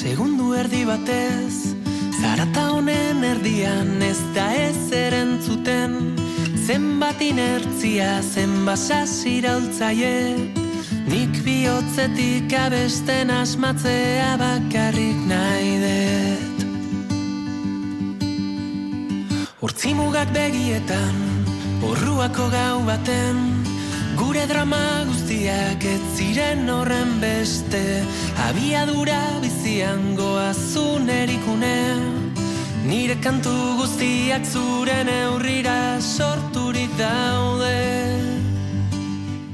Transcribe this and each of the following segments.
segundu erdi batez Zarata honen erdian ez da ez erentzuten Zenbat inertzia, zenbat sasiraultzaie Nik bihotzetik abesten asmatzea bakarrik nahi dut. Urtzimugak begietan, horruako gau baten Gure drama guztiak ez ziren horren beste. Abiadura bizian goazun erikune Nire kantu guztiak zuren eurrira sorturik daude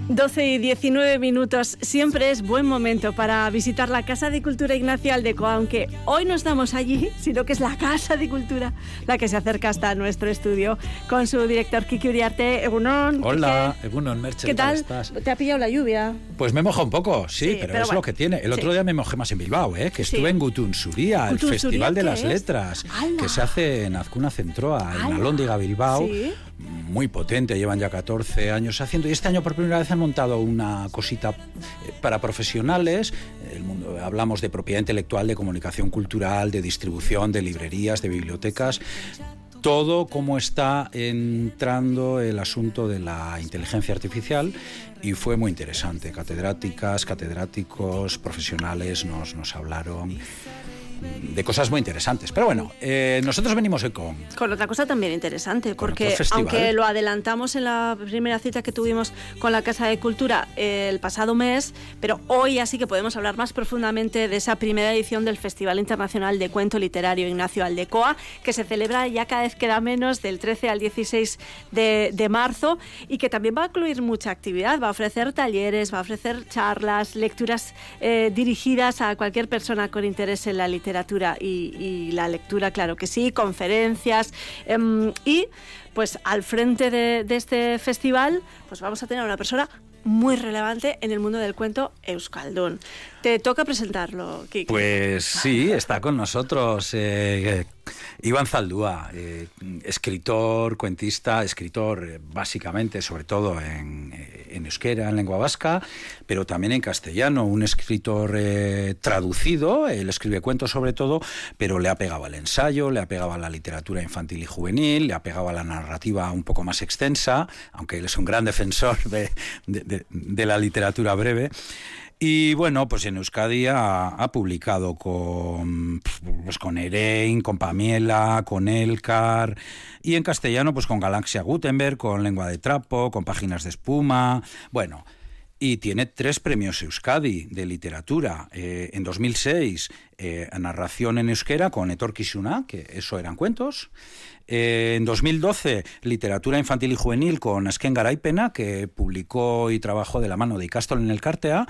12 y 19 minutos. Siempre es buen momento para visitar la Casa de Cultura Ignacio Aldeco, aunque hoy no estamos allí, sino que es la Casa de Cultura la que se acerca hasta nuestro estudio con su director Kiki Uriarte. Egunon. Hola, Egunon Merche. ¿Qué tal? ¿Te ha pillado la lluvia? Pues me moja un poco, sí, pero, es lo que tiene. El otro día me mojé más en Bilbao, ¿eh? que estuve en Gutunsuría, el Festival de las Letras, que se hace en Azcuna Centroa, en Alóndiga, Bilbao muy potente, llevan ya 14 años haciendo y este año por primera vez han montado una cosita eh, para profesionales. El mundo, hablamos de propiedad intelectual, de comunicación cultural, de distribución, de librerías, de bibliotecas todo cómo está entrando el asunto de la inteligencia artificial y fue muy interesante. Catedráticas, catedráticos, profesionales nos, nos hablaron de cosas muy interesantes. Pero bueno, eh, nosotros venimos hoy con... Con otra cosa también interesante, porque aunque lo adelantamos en la primera cita que tuvimos con la Casa de Cultura el pasado mes, pero hoy así que podemos hablar más profundamente de esa primera edición del Festival Internacional de Cuento Literario Ignacio Aldecoa, que se celebra ya cada vez queda menos del 13 al 16 de, marzo y que también va a incluir mucha actividad, va a ofrecer talleres, va a ofrecer charlas, lecturas eh, dirigidas a cualquier persona con interés en la literatura literatura y, la lectura, claro que sí, conferencias em, y pues al frente de, de, este festival pues vamos a tener a una persona muy relevante en el mundo del cuento Euskaldun. Te toca presentarlo, Kiki. Pues sí, está con nosotros eh, Iván Zaldúa, eh, escritor, cuentista, escritor eh, básicamente, sobre todo en, en, euskera, en lengua vasca, pero también en castellano, un escritor traducido, él escribe cuentos sobre todo, pero le ha pegado al ensayo, le ha pegado a la literatura infantil y juvenil, le ha pegado a la narrativa un poco más extensa, aunque él es un gran defensor de, de la literatura breve. Y bueno, pues en Euskadi ha, publicado con, pues con Erein, con Pamiela, con Elcar, y en castellano pues con Galaxia Gutenberg, con Lengua de Trapo, con Páginas de Espuma, bueno... Y tiene tres premios Euskadi de literatura. Eh, en 2006, eh, narración en euskera con Etor Kishuna, que eso eran cuentos. Eh, en 2012, literatura infantil y juvenil con Asken Garaipena, que publicó y trabajó de la mano de Icastol en el Cartea.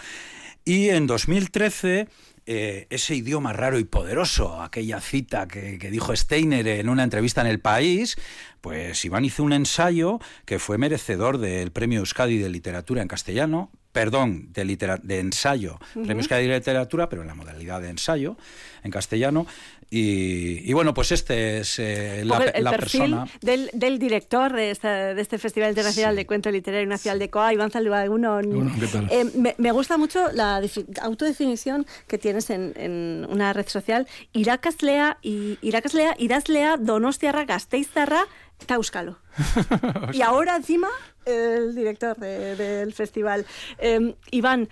Y en 2013 eh, ese idioma raro y poderoso, aquella cita que, dijo Steiner en una entrevista en El País, pues Iván hizo un ensayo que fue merecedor del Premio Euskadi de Literatura en castellano, perdón, de, de ensayo, Premio Euskadi de Literatura, pero en la modalidad de ensayo en castellano, y, bueno, pues este es eh, la, el, la perfil persona. Del, del director de, de, este Festival Internacional de Cuento Literario Nacional de COA, Iván Zaldúa. Uno, eh, me, me, gusta mucho la autodefinición que tienes en, en una red social. Irakaslea, y, Irakaslea, Iraslea, Donostiarra, Gasteizarra, Tauskalo. y ahora encima el director del festival. Eh, Iván,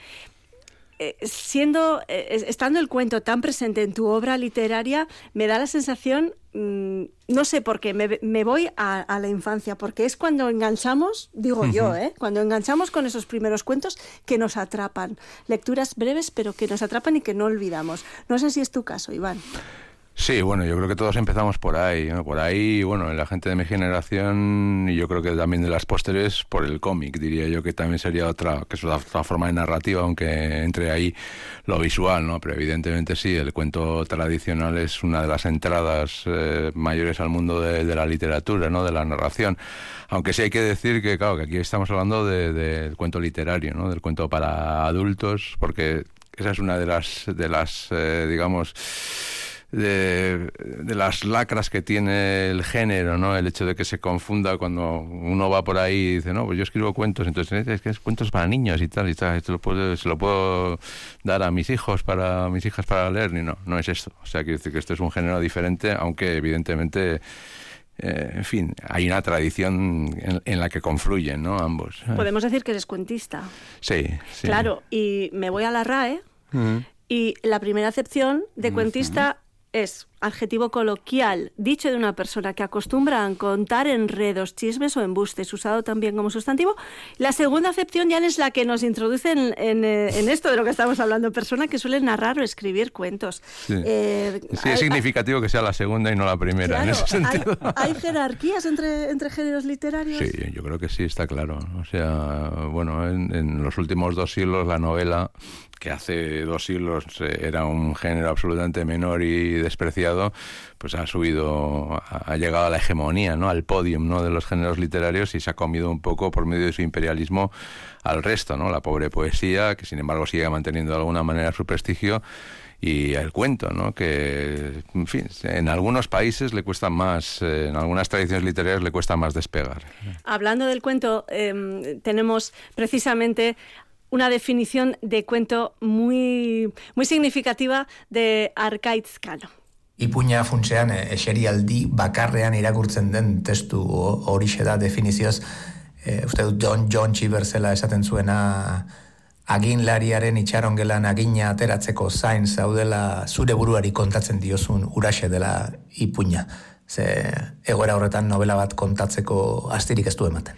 eh, siendo, eh, estando el cuento tan presente en tu obra literaria, me da la sensación, mm, no sé por qué, me, voy a, la infancia, porque es cuando enganchamos, digo yo, ¿eh? cuando enganchamos con esos primeros cuentos que nos atrapan. Lecturas breves, pero que nos atrapan y que no olvidamos. No sé si es tu caso, Iván. Sí, bueno, yo creo que todos empezamos por ahí, por ahí, bueno, la gente de mi generación y yo creo que también de las posteriores por el cómic, diría yo que también sería otra, que es otra forma de narrativa, aunque entre ahí lo visual, ¿no? Pero evidentemente sí, el cuento tradicional es una de las entradas eh, mayores al mundo de, la literatura, ¿no? De la narración. Aunque sí hay que decir que, claro, que aquí estamos hablando del cuento literario, ¿no? Del cuento para adultos, porque esa es una de las, de las, eh, digamos, de, las lacras que tiene el género, ¿no? El hecho de que se confunda cuando uno va por ahí y dice, no, pues yo escribo cuentos, entonces es que es cuentos para niños y tal, y tal, esto lo puedo, se lo puedo dar a mis hijos, para mis hijas para leer, ni no, no es esto. O sea, quiero decir que esto es un género diferente, aunque evidentemente... Eh, en fin, hay una tradición en, la que confluyen, ¿no? Ambos. Podemos decir que eres cuentista. Sí, sí. Claro, y me voy a la RAE y la primera acepción de cuentista es adjetivo coloquial, dicho de una persona que acostumbra a contar enredos, chismes o embustes, usado también como sustantivo. La segunda acepción ya es la que nos introduce en, eh, esto de lo que estamos hablando, persona que suele narrar o escribir cuentos. Sí, eh, es significativo que sea la segunda y no la primera en ese sentido. ¿Hay, jerarquías entre, entre géneros literarios? Sí, yo creo que sí, está claro. O sea, bueno, en los últimos dos siglos la novela que hace dos siglos eh, era un género absolutamente menor y despreciado, pues ha subido, ha llegado a la hegemonía, ¿no? al podium ¿no? de los géneros literarios y se ha comido un poco por medio de su imperialismo al resto, ¿no? la pobre poesía, que sin embargo sigue manteniendo de alguna manera su prestigio y el cuento, ¿no? que, en fin, en algunos países le cuesta más, eh, en algunas tradiciones literarias le cuesta más despegar. Hablando del cuento, em, tenemos precisamente una definición de cuento muy, muy significativa de Arkaitz Kano. Ipuña funtsean eserialdi bakarrean irakurtzen den testu horixe da definizioz e, uste dut John, John Chiversela esaten zuena aginlariaren itxarongelan agina ateratzeko zain zaudela zure buruari kontatzen diozun uraxe dela ipuña. Ze egoera horretan novela bat kontatzeko astirik ez du ematen.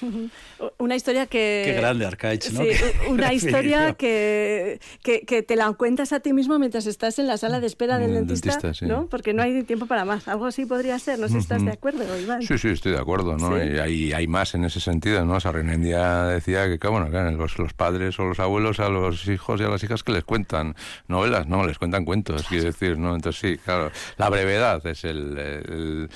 Una historia que... Qué grande Arcaich, ¿no? Sí, una historia que, que, te la cuentas a ti mismo mientras estás en la sala de espera del dentista, ¿no? Porque no hay tiempo para más. Algo así podría ser, no sé si estás de acuerdo, Iván. Sí, sí, estoy de acuerdo, ¿no? Y hay, hay más en ese sentido, ¿no? Sarrenendia decía que, bueno, los, los padres o los abuelos a los hijos y a las hijas que les cuentan novelas, no, les cuentan cuentos, quiero decir, ¿no? Entonces sí, claro, la brevedad es el,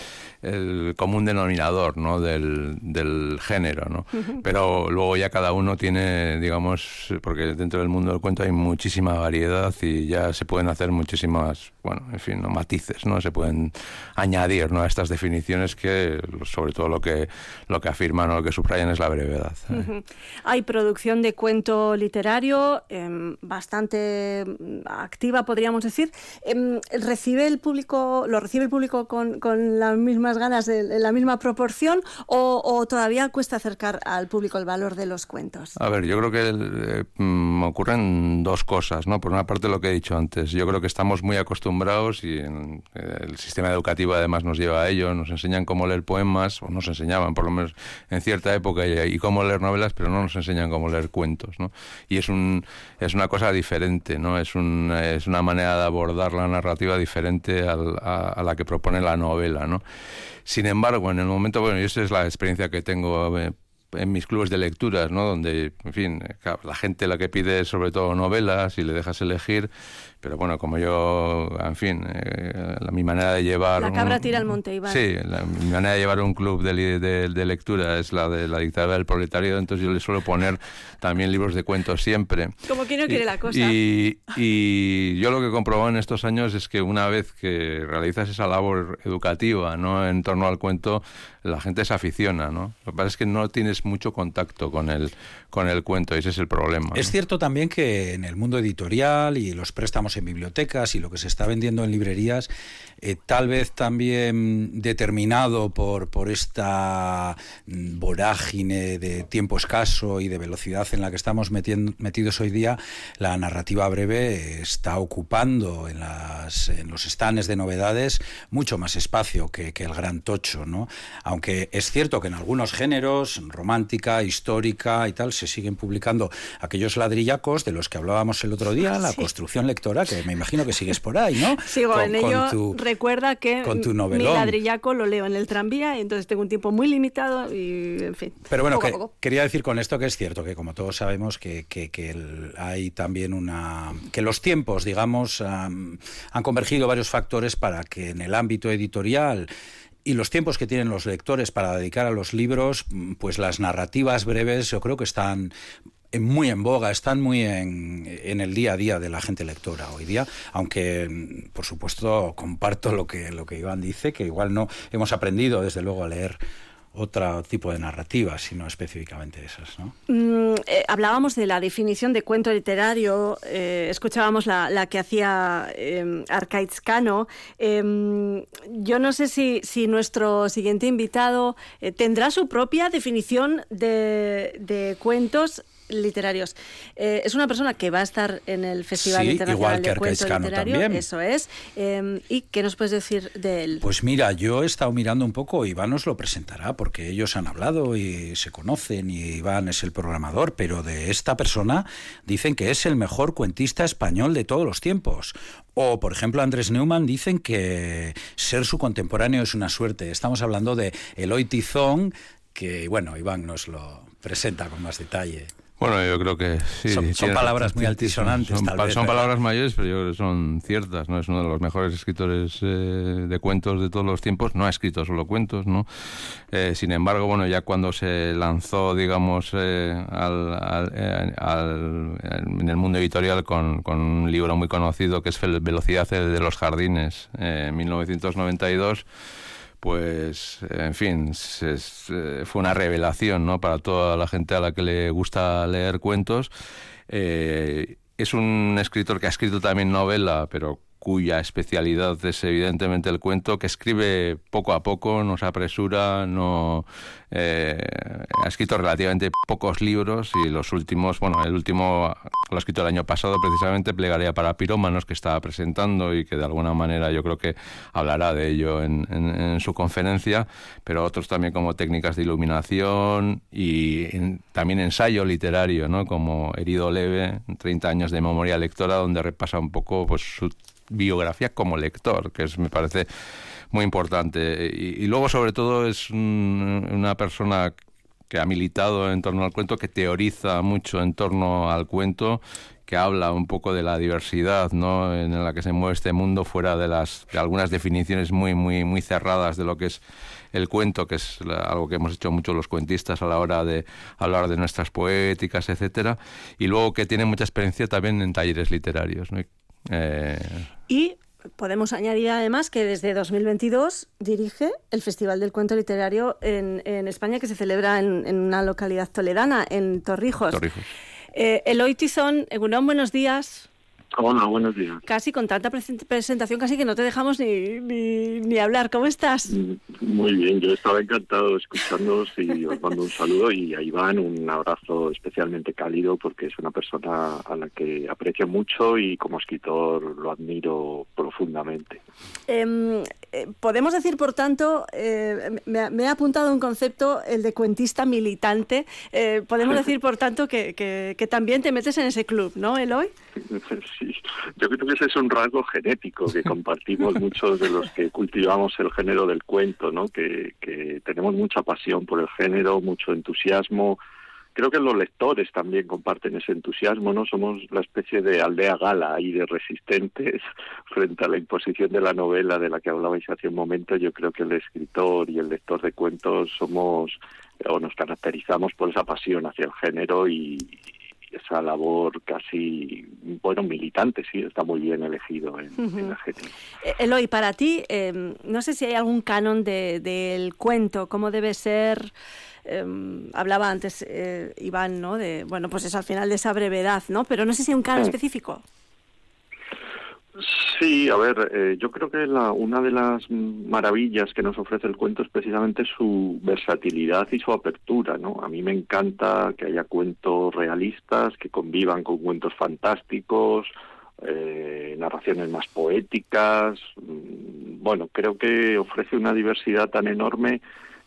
el, común denominador, ¿no? Del, del género, ¿no? Pero luego ya cada uno tiene, digamos, porque dentro del mundo del cuento hay muchísima variedad y ya se pueden hacer muchísimas, bueno, en fin, matices, ¿no? Se pueden añadir, ¿no? A estas definiciones que, sobre todo lo que, lo que afirman o lo que subrayan es la brevedad. ¿eh? Hay producción de cuento literario em, bastante activa, podríamos decir. Em, ¿Recibe el público, lo recibe el público con, con las mismas ganas, en la misma proporción o, o todavía cuesta acercar al público el valor de los cuentos? A ver, yo creo que eh, mm, ocurren dos cosas, ¿no? Por una parte lo que he dicho antes, yo creo que estamos muy acostumbrados y eh, el sistema educativo además nos lleva a ello, nos enseñan cómo leer poemas, o nos enseñaban por lo menos en cierta época y, cómo leer novelas, pero no nos enseñan cómo leer cuentos, ¿no? Y es, un, es una cosa diferente, ¿no? Es, un, es una manera de abordar la narrativa diferente a, a la que propone la novela, ¿no? Sin embargo, en el momento, bueno, y esa es la experiencia que tengo eh, en mis clubes de lecturas, ¿no? Donde, en fin, la gente la que pide sobre todo novelas y le dejas elegir, pero bueno, como yo, en fin, eh, la, mi manera de llevar... La cabra tira al monte, Iván. Sí, mi manera de llevar un club de, de, lectura es la de la dictadura del proletariado, entonces yo le suelo poner también libros de cuentos siempre. Como que no quiere la cosa. Y, y yo lo que he comprobado en estos años es que una vez que realizas esa labor educativa ¿no? en torno al cuento, la gente se aficiona, ¿no? Lo que pasa es que no tienes mucho contacto con el, con el cuento, y ese es el problema. Es cierto también que en el mundo editorial y los préstamos en bibliotecas y lo que se está vendiendo en librerías, eh, tal vez también determinado por, por esta mm, vorágine de tiempo escaso y de velocidad en la que estamos metidos hoy día, la narrativa breve está ocupando en, las, en los estanes de novedades mucho más espacio que, que el gran tocho, ¿no? Aunque es cierto que en algunos géneros, romántica, histórica y tal, se siguen publicando aquellos ladrillacos de los que hablábamos el otro día, la construcción lectora, que me imagino que sigues por ahí, ¿no? Sigo en ello. recuerda que con tu mi ladrillaco lo leo en el tranvía y entonces tengo un tiempo muy limitado y, en fin. Pero bueno, quería decir con esto que es cierto que como todos sabemos que, hay también una... que los tiempos, digamos, han convergido varios factores para que en el ámbito editorial y los tiempos que tienen los lectores para dedicar a los libros, pues las narrativas breves yo creo que están muy en boga, están muy en, en, el día a día de la gente lectora hoy día, aunque por supuesto comparto lo que, lo que Iván dice, que igual no hemos aprendido desde luego a leer otro tipo de narrativas, sino específicamente esas. ¿no? Mm, eh, hablábamos de la definición de cuento literario, eh, escuchábamos la, que hacía eh, Arcaiz Cano. Em, yo no sé si, si, nuestro siguiente invitado eh, tendrá su propia definición de, de cuentos literarios. Eh, es una persona que va a estar en el Festival Internacional de Cuento Literario, eso es. Em, ¿Y qué nos puedes decir de él? Pues mira, yo he estado mirando un poco, Iván nos lo presentará, porque ellos han hablado y se conocen, y Iván es el programador, pero de esta persona dicen que es el mejor cuentista español de todos los tiempos. O, por ejemplo, Andrés Neumann dicen que ser su contemporáneo es una suerte. Estamos hablando de Eloy Tizón, que, bueno, Iván nos lo presenta con más detalle. Bueno, yo creo que sí. Son, palabras muy altisonantes. Son, tal vez, son palabras mayores, pero yo creo que son ciertas. ¿no? Es uno de los mejores escritores eh, de cuentos de todos los tiempos. No ha escrito solo cuentos, ¿no? Eh, sin embargo, bueno, ya cuando se lanzó, digamos, eh, al, en el mundo editorial con, con, un libro muy conocido que es Velocidad de los Jardines, en 1992 pues en fin, eh, fue una revelación ¿no? para toda la gente a la que le gusta leer cuentos. Eh, es un escritor que ha escrito también novela, pero cuya especialidad es evidentemente el cuento, que escribe poco a poco, no se apresura, no eh, ha escrito relativamente pocos libros y los últimos, bueno, el último lo ha escrito el año pasado precisamente, Plegaria para Pirómanos, que estaba presentando y que de alguna manera yo creo que hablará de ello en, su conferencia, pero otros también como técnicas de iluminación y también ensayo literario, ¿no? como Herido Leve, 30 años de memoria lectora, donde repasa un poco pues, su biografía como lector, que es, me parece muy importante. Y, luego, sobre todo, es una persona que ha militado en torno al cuento, que teoriza mucho en torno al cuento, que habla un poco de la diversidad ¿no? en la que se mueve este mundo fuera de las de algunas definiciones muy muy muy cerradas de lo que es el cuento que es algo que hemos hecho mucho los cuentistas a la hora de hablar de nuestras poéticas etcétera y luego que tiene mucha experiencia también en talleres literarios. Eh, y podemos añadir además que desde 2022 dirige el Festival del Cuento Literario en, España que se celebra en, una localidad toledana, en Torrijos. Torrijos. Eh, Eloy Tizón, Egunon, buenos días. Hola, buenos días. Casi con tanta presentación, casi que no te dejamos ni, ni, hablar. ¿Cómo estás? Muy bien, yo estaba encantado escuchándoos y os mando un saludo y a Iván un abrazo especialmente cálido porque es una persona a la que aprecio mucho y como escritor lo admiro profundamente. Em, eh, podemos decir, por tanto, eh, me, ha apuntado un concepto, el de cuentista militante. Eh, podemos decir, por tanto, que, que, que también te metes en ese club, ¿no, Eloy? Sí, yo creo que ese es un rasgo genético que compartimos muchos de los que cultivamos el género del cuento, ¿no? Que, que tenemos mucha pasión por el género, mucho entusiasmo. Creo que los lectores también comparten ese entusiasmo, ¿no? Somos la especie de aldea gala y de resistentes frente a la imposición de la novela de la que hablabais hace un momento. Yo creo que el escritor y el lector de cuentos somos o nos caracterizamos por esa pasión hacia el género y, esa labor casi, bueno, militante, sí, está muy bien elegido en, la gente. Eh, Eloy, para ti, em, no sé si hay algún canon de, del cuento, cómo debe ser... Em, hablaba antes eh, Iván, ¿no? De, bueno, pues es al final de esa brevedad, ¿no? Pero no sé si hay un canon específico. Sí, a ver, eh, yo creo que la, una de las maravillas que nos ofrece el cuento es precisamente su versatilidad y su apertura, ¿no? A mí me encanta que haya cuentos realistas que convivan con cuentos fantásticos, eh, narraciones más poéticas. Mm, bueno, creo que ofrece una diversidad tan enorme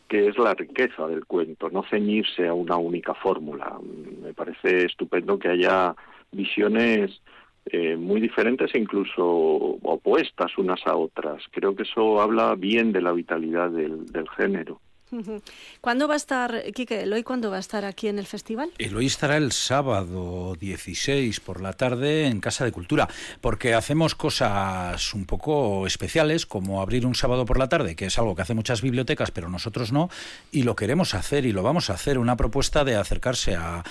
que es la riqueza del cuento, no ceñirse a una única fórmula. Me parece estupendo que haya visiones eh, muy diferentes e incluso opuestas unas a otras. Creo que eso habla bien de la vitalidad del, género. ¿Cuándo va a estar, cuándo va a estar aquí en el festival? Eloy estará el sábado 16 por la tarde en Casa de Cultura, porque hacemos cosas un poco especiales, como abrir un sábado por la tarde, que es algo que hacen muchas bibliotecas, pero nosotros no, y lo queremos hacer y lo vamos a hacer, una propuesta de acercarse a,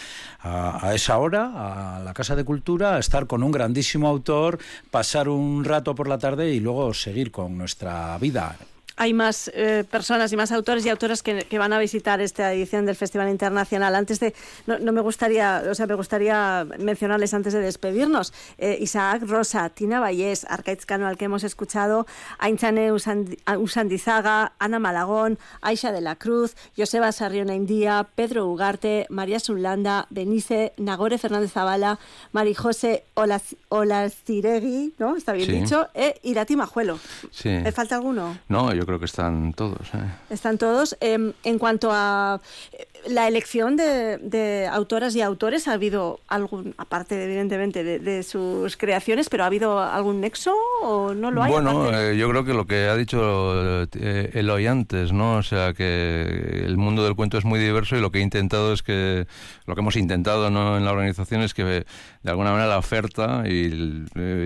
a esa hora, a la Casa de Cultura, a estar con un grandísimo autor, pasar un rato por la tarde y luego seguir con nuestra vida hay más eh, personas y más autores y autoras que, van a visitar esta edición del Festival Internacional. Antes de, no, me gustaría, o sea, me gustaría mencionarles antes de despedirnos. Eh, Isaac Rosa, Tina Vallés, Arcaiz Cano, al que hemos escuchado, Ainchane Usandizaga, Ana Malagón, Aisha de la Cruz, Joseba Sarriona India, Pedro Ugarte, María Zulanda, Benice, Nagore Fernández Zavala, Marijose Olastiregui, ¿no? Está bien dicho, e Irati Majuelo. Sí. ¿Me falta alguno? No, yo creo que están todos. ¿eh? Están todos. Em, en cuanto a la elección de, autoras y autores, ¿ha habido algún, aparte evidentemente de, sus creaciones, pero ha habido algún nexo o no lo hay? Bueno, eh, yo creo que lo que ha dicho Eloy antes, ¿no? O sea, que el mundo del cuento es muy diverso y lo que he intentado es que, lo que hemos intentado ¿no? en la organización es que de alguna manera la oferta y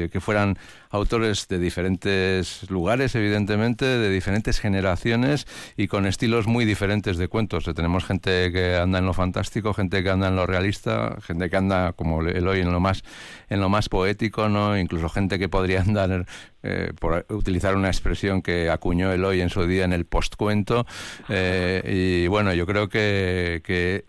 que fueran autores de diferentes lugares, evidentemente, de diferentes generaciones y con estilos muy diferentes de cuentos. Tenemos gente que anda en lo fantástico, gente que anda en lo realista, gente que anda, como el hoy, en lo más, en lo más poético, ¿no? Incluso gente que podría andar eh, por utilizar una expresión que acuñó el hoy en su día en el postcuento. Eh, y bueno, yo creo que, que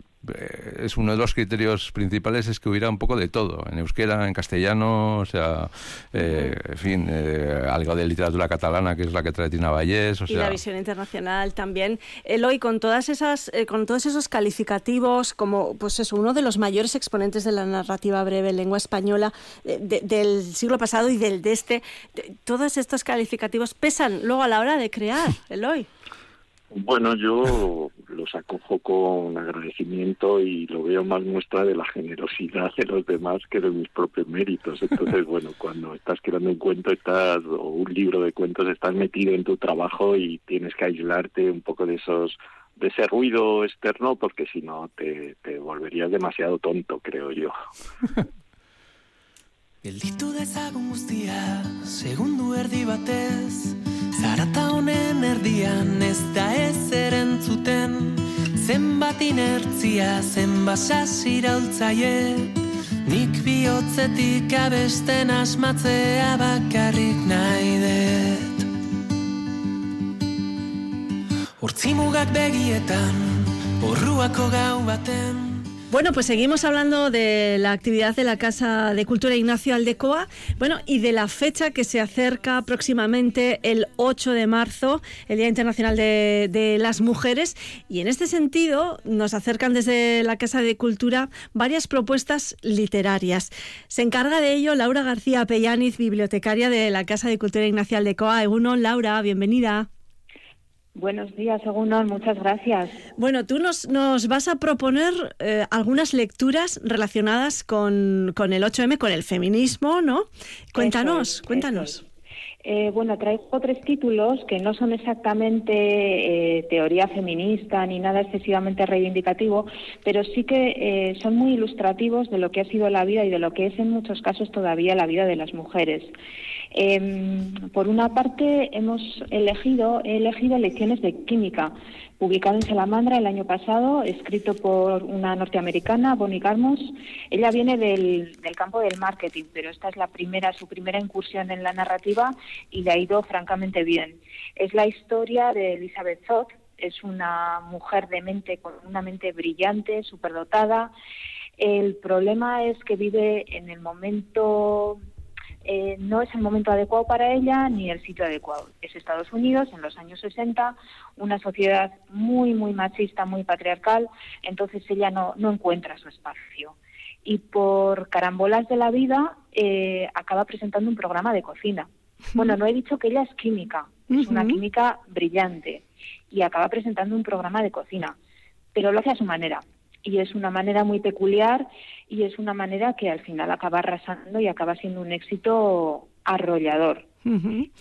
es uno de los criterios principales es que hubiera un poco de todo, en euskera, en castellano, o sea, eh, en fin, eh, algo de literatura catalana, que es la que trae Tina Vallés, o y la visión internacional también. Eloy, con todas esas, con todos esos calificativos, como pues es uno de los mayores exponentes de la narrativa breve en lengua española del siglo pasado y del de este, todos estos calificativos pesan luego a la hora de crear, Eloy. Bueno, yo los acojo con agradecimiento y lo veo más muestra de la generosidad de los demás que de mis propios méritos. Entonces, bueno, cuando estás creando un cuento estás o un libro de cuentos estás metido en tu trabajo y tienes que aislarte un poco de esos de ese ruido externo porque si no te, te volverías demasiado tonto, creo yo. Gelditu dezagun guztia, segundu erdi batez Zarata honen erdian ez da ez erentzuten Zenbat inertzia, zenbat sasiraultzaie Nik bihotzetik abesten asmatzea bakarrik nahi dut. Hortzimugak begietan, horruako gau baten Bueno, pues seguimos hablando de la actividad de la Casa de Cultura Ignacio Aldecoa, bueno, y de la fecha que se acerca próximamente el 8 de marzo, el Día Internacional de, las Mujeres, y en este sentido nos acercan desde la Casa de Cultura varias propuestas literarias. Se encarga de ello Laura García Pellaniz, bibliotecaria de la Casa de Cultura Ignacio Aldecoa. Egunon, Laura, bienvenida. Buenos días, Egunon, muchas gracias. Bueno, tú nos, nos vas a proponer eh, algunas lecturas relacionadas con, con, el 8M, con el feminismo, ¿no? Cuéntanos, cuéntanos. Eh, bueno, traigo tres títulos que no son exactamente eh, teoría feminista ni nada excesivamente reivindicativo, pero sí que son muy ilustrativos de lo que ha sido la vida y de lo que es en muchos casos todavía la vida de las mujeres. Em, por una parte, hemos elegido, he elegido lecciones de química, publicado en Salamandra el año pasado, escrito por una norteamericana, Bonnie Garmos. Ella viene del, campo del marketing, pero esta es la primera, su primera incursión en la narrativa y le ha ido francamente bien. Es la historia de Elizabeth Zott, es una mujer de mente con una mente brillante, superdotada. El problema es que vive en el momento eh, no es el momento adecuado para ella ni el sitio adecuado. Es Estados Unidos en los años 60, una sociedad muy, muy machista, muy patriarcal, entonces ella no, no encuentra su espacio. Y por carambolas de la vida eh, acaba presentando un programa de cocina. Bueno, no he dicho que ella es química, es una química brillante y acaba presentando un programa de cocina, pero lo hace a su manera y es una manera muy peculiar y es una manera que al final acaba arrasando y acaba siendo un éxito arrollador.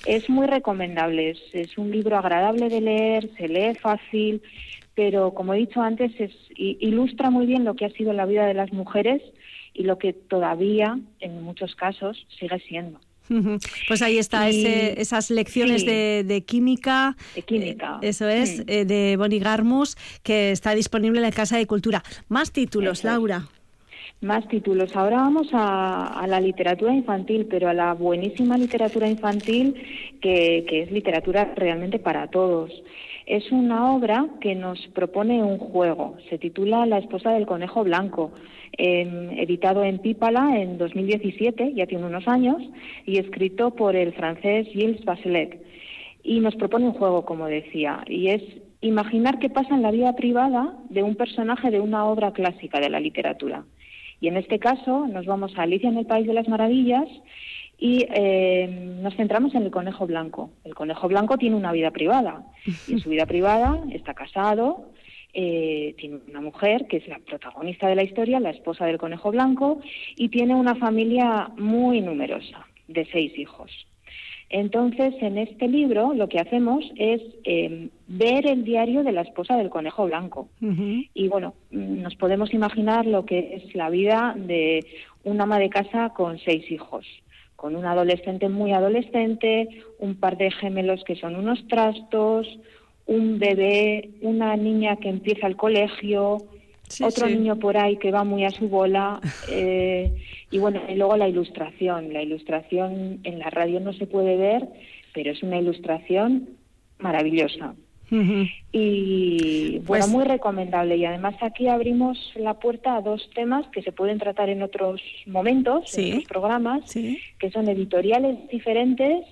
Es muy recomendable, es, un libro agradable de leer, se lee fácil, pero como he dicho antes, es, ilustra muy bien lo que ha sido la vida de las mujeres y lo que todavía, en muchos casos, sigue siendo. Pues ahí está, esas lecciones de, química. De química. Eh, eso es, eh, de Bonnie Garmus, que está disponible en la Casa de Cultura. Más títulos, Laura. Más títulos. Ahora vamos a, la literatura infantil, pero a la buenísima literatura infantil que, que es literatura realmente para todos. Es una obra que nos propone un juego. Se titula La esposa del conejo blanco editado en Pípala en 2017, ya tiene unos años, y escrito por el francés Gilles Bachelet. Y nos propone un juego, como decía, y es imaginar qué pasa en la vida privada de un personaje de una obra clásica de la literatura. Y en este caso nos vamos a Alicia en el País de las Maravillas y eh, nos centramos en el conejo blanco. El conejo blanco tiene una vida privada y en su vida privada está casado, eh, tiene una mujer que es la protagonista de la historia, la esposa del conejo blanco, y tiene una familia muy numerosa, de seis hijos. Entonces, en este libro lo que hacemos es em, ver el diario de la esposa del conejo blanco. Y bueno, nos podemos imaginar lo que es la vida de una ama de casa con seis hijos, con un adolescente muy adolescente, un par de gemelos que son unos trastos, un bebé, una niña que empieza el colegio, otro niño por ahí que va muy a su bola, eh, y bueno, y luego la ilustración. La ilustración en la radio no se puede ver, pero es una ilustración maravillosa. Y bueno, pues muy recomendable. Y además aquí abrimos la puerta a dos temas que se pueden tratar en otros momentos, en otros programas, que son editoriales diferentes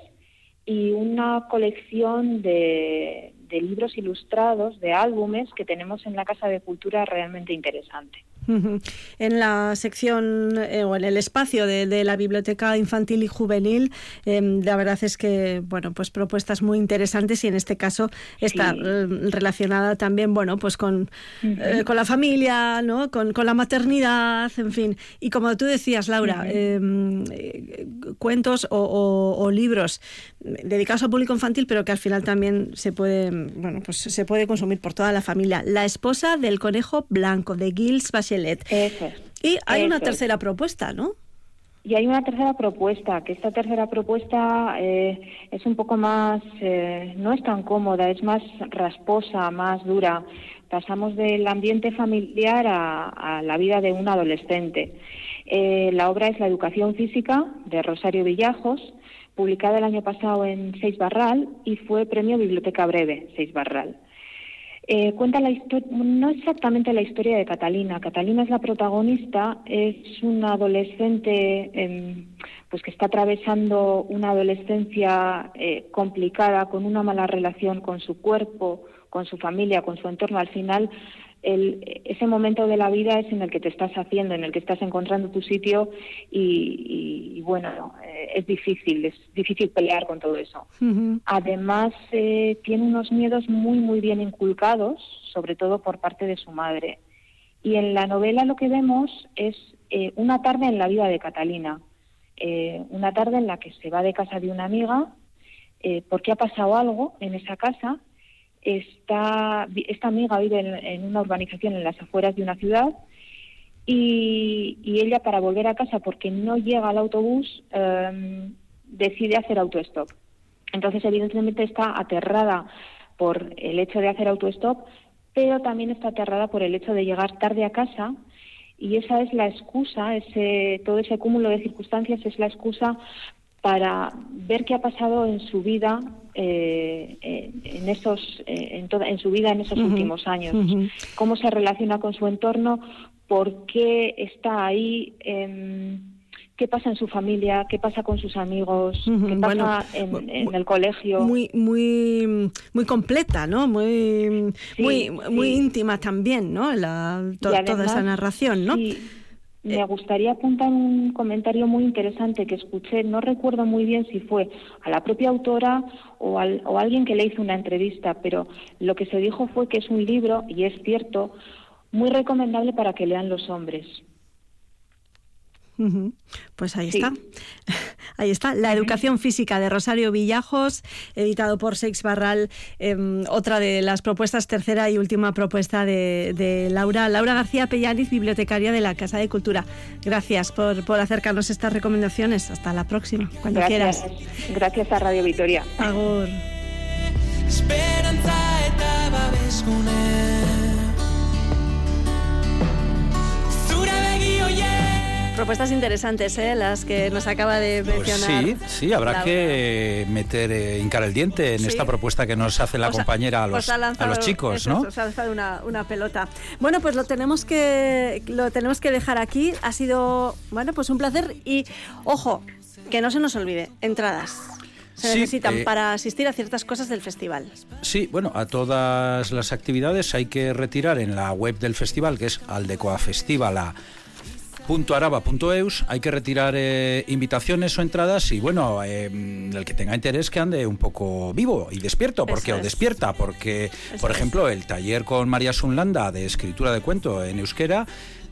y una colección de, de libros ilustrados, de álbumes que tenemos en la Casa de Cultura realmente interesante. En la sección eh, o en el espacio de, la biblioteca infantil y juvenil, em, la verdad es que, bueno, pues propuestas muy interesantes y en este caso está em, relacionada también, bueno, pues con, eh, con la familia, ¿no? Con, la maternidad, en fin. Y como tú decías, Laura, em, cuentos o, libros dedicados al público infantil, pero que al final también se puede, bueno, pues se puede consumir por toda la familia. La esposa del conejo blanco, de Gilles Bachelet y hay una tercera propuesta, ¿no? Y hay una tercera propuesta, que esta tercera propuesta eh, es un poco más, eh, no es tan cómoda, es más rasposa, más dura. Pasamos del ambiente familiar a, la vida de un adolescente. Eh, la obra es La educación física de Rosario Villajos, publicada el año pasado en Seis Barral y fue premio Biblioteca Breve, Seis Barral. Eh, cuenta la no exactamente la historia de Catalina. Catalina es la protagonista, es una adolescente em, pues que está atravesando una adolescencia eh, complicada, con una mala relación con su cuerpo, con su familia, con su entorno. Al final ese momento de la vida es en el que te estás haciendo, en el que estás encontrando tu sitio y, bueno, eh, es difícil, es difícil pelear con todo eso. Además, eh, tiene unos miedos muy, muy bien inculcados, sobre todo por parte de su madre. Y en la novela lo que vemos es eh, una tarde en la vida de Catalina, una tarde en la que se va de casa de una amiga porque ha pasado algo en esa casa esta amiga vive en, una urbanización en las afueras de una ciudad y, ella para volver a casa porque no llega al autobús em, decide hacer autostop. Entonces evidentemente está aterrada por el hecho de hacer autostop, pero también está aterrada por el hecho de llegar tarde a casa y esa es la excusa, ese, todo ese cúmulo de circunstancias es la excusa para ver qué ha pasado en su vida eh, en esos eh, en, toda, en su vida en esos últimos años. Cómo se relaciona con su entorno por qué está ahí qué pasa en su familia qué pasa con sus amigos qué pasa en, el colegio muy muy muy completa no muy muy muy íntima también no La, toda esa narración no me eh, gustaría apuntar un comentario muy interesante que escuché, no recuerdo muy bien si fue a la propia autora o, al, o alguien que le hizo una entrevista, pero lo que se dijo fue que es un libro, y es cierto, muy recomendable para que lean los hombres. Pues ahí está. Ahí está. La educación física de Rosario Villajos, editado por Seix Barral. Em, otra de las propuestas, tercera y última propuesta de, Laura. Laura García Pellaniz, bibliotecaria de la Casa de Cultura. Gracias por, por acercarnos estas recomendaciones. Hasta la próxima, cuando quieras. Gracias a Radio Vitoria. Agur. Propuestas interesantes, ¿eh? las que nos acaba de pues mencionar. sí, sí, habrá que meter, eh, hincar el diente en esta propuesta que nos hace la compañera a los, a los chicos, ¿no? ha lanzado una, una, pelota. Bueno, pues lo tenemos que lo tenemos que dejar aquí. Ha sido, bueno, pues un placer y ojo, que no se nos olvide, entradas se necesitan eh, para asistir a ciertas cosas del festival. Sí, bueno, a todas las actividades hay que retirar en la web del festival, que es Aldecoa Festival, .araba.eus hay que retirar eh, invitaciones o entradas y bueno, eh, el que tenga interés que ande un poco vivo y despierto, porque o despierta, porque por ejemplo el taller con María Sunlanda de escritura de cuento en euskera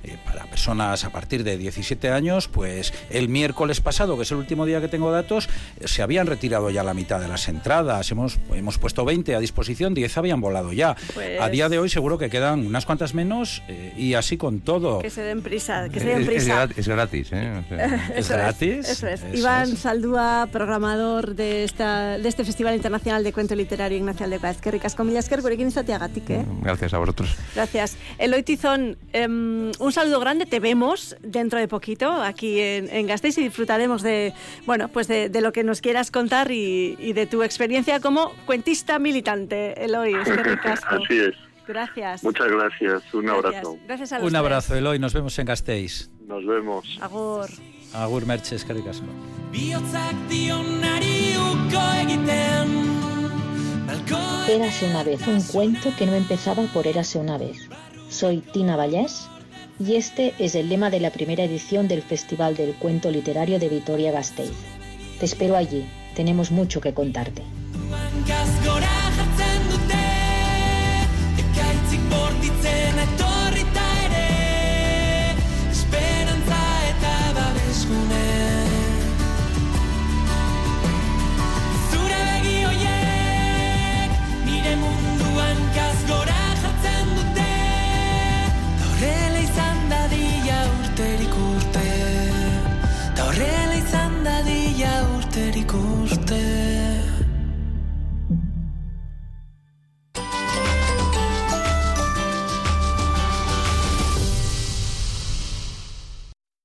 eh, para personas a partir de 17 años, pues el miércoles pasado, que es el último día que tengo datos, se habían retirado ya la mitad de las entradas. Hemos, hemos puesto 20 a disposición, 10 habían volado ya. Pues a día de hoy seguro que quedan unas cuantas menos eh, y así con todo. Que se den prisa, que se den prisa. Es, gratis, ¿eh? ¿Es gratis? eso es. Iván Saldúa, programador de, esta, de este Festival Internacional de Cuento Literario Ignacio de Paz. Que ricas comillas, que ¿eh? Gracias a vosotros. Gracias. Eloy Tizón, em, un saludo grande, te vemos dentro de poquito aquí en, en Gasteiz y disfrutaremos de, bueno, pues de, lo que nos quieras contar y, de tu experiencia como cuentista militante, Eloy. Es Así es. Gracias. Muchas gracias. Un abrazo. Gracias a Un abrazo, Eloy. Nos vemos en Gasteiz. Nos vemos. Agur. Agur Merches, caricasco. Érase una vez un cuento que no empezaba por Érase una vez. Soy Tina Vallés y este es el lema de la primera edición del Festival del Cuento Literario de Vitoria-Gasteiz. Te espero allí, tenemos mucho que contarte.